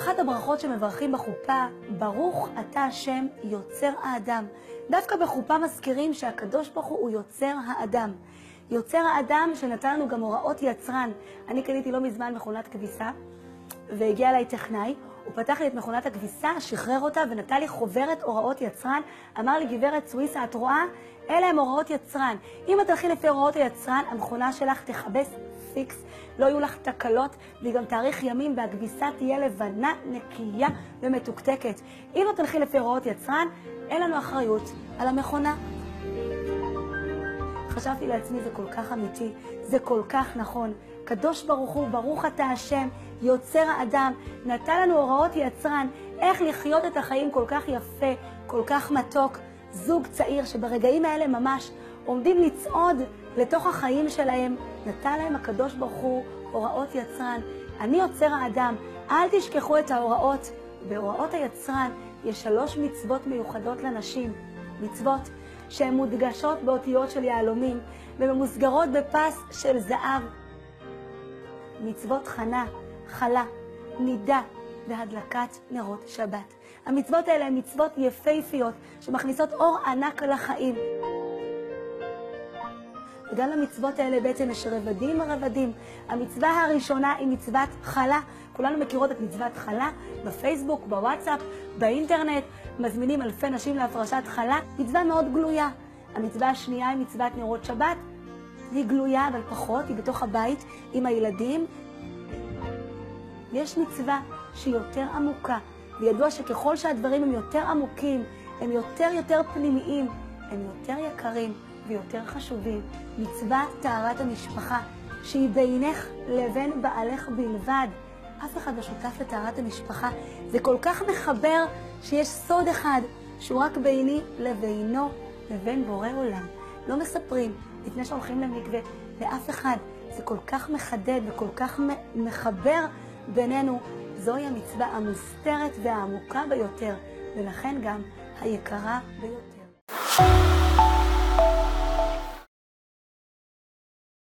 אחת הברכות שמברכים בחופה, ברוך אתה השם יוצר האדם. דווקא בחופה מזכירים שהקדוש ברוך הוא יוצר האדם. יוצר האדם שנתן לנו גם הוראות יצרן. אני קניתי לא מזמן מכונת כביסה, והגיע אליי טכנאי, הוא פתח לי את מכונת הכביסה, שחרר אותה ונתן לי חוברת הוראות יצרן. אמר לי, גברת סוויסה, את רואה? אלה הם הוראות יצרן. אם את תלכי לפי הוראות היצרן, המכונה שלך תכבס פיקס, לא יהיו לך תקלות, והיא גם תאריך ימים והכביסה תהיה לבנה, נקייה ומתוקתקת. אם לא תלכי לפי הוראות יצרן, אין לנו אחריות על המכונה. חשבתי לעצמי, זה כל כך אמיתי, זה כל כך נכון. קדוש ברוך הוא, ברוך אתה השם, יוצר האדם, נתן לנו הוראות יצרן, איך לחיות את החיים כל כך יפה, כל כך מתוק. זוג צעיר שברגעים האלה ממש עומדים לצעוד לתוך החיים שלהם, נתן להם הקדוש ברוך הוא הוראות יצרן. אני יוצר האדם, אל תשכחו את ההוראות. בהוראות היצרן יש שלוש מצוות מיוחדות לנשים. מצוות שהן מודגשות באותיות של יהלומים וממוסגרות בפס של זהב. מצוות חנה, חלה, נידה והדלקת נרות שבת. המצוות האלה הן מצוות יפהפיות שמכניסות אור ענק לחיים. וגם למצוות האלה בעצם יש רבדים רבדים. המצווה הראשונה היא מצוות חלה. כולנו מכירות את מצוות חלה בפייסבוק, בוואטסאפ, באינטרנט. מזמינים אלפי נשים להפרשת חלה. מצווה מאוד גלויה. המצווה השנייה היא מצוות נרות שבת. היא גלויה, אבל פחות, היא בתוך הבית עם הילדים. יש מצווה שהיא יותר עמוקה, וידוע שככל שהדברים הם יותר עמוקים, הם יותר יותר פנימיים, הם יותר יקרים. ויותר חשובים, מצוות טהרת המשפחה, שהיא בינך לבין בעלך בלבד. אף אחד לא שותף לטהרת המשפחה. זה כל כך מחבר שיש סוד אחד שהוא רק ביני לבינו לבין בורא עולם. לא מספרים לפני שהולכים למקווה לאף אחד. זה כל כך מחדד וכל כך מחבר בינינו. זוהי המצווה המוסתרת והעמוקה ביותר, ולכן גם היקרה ביותר.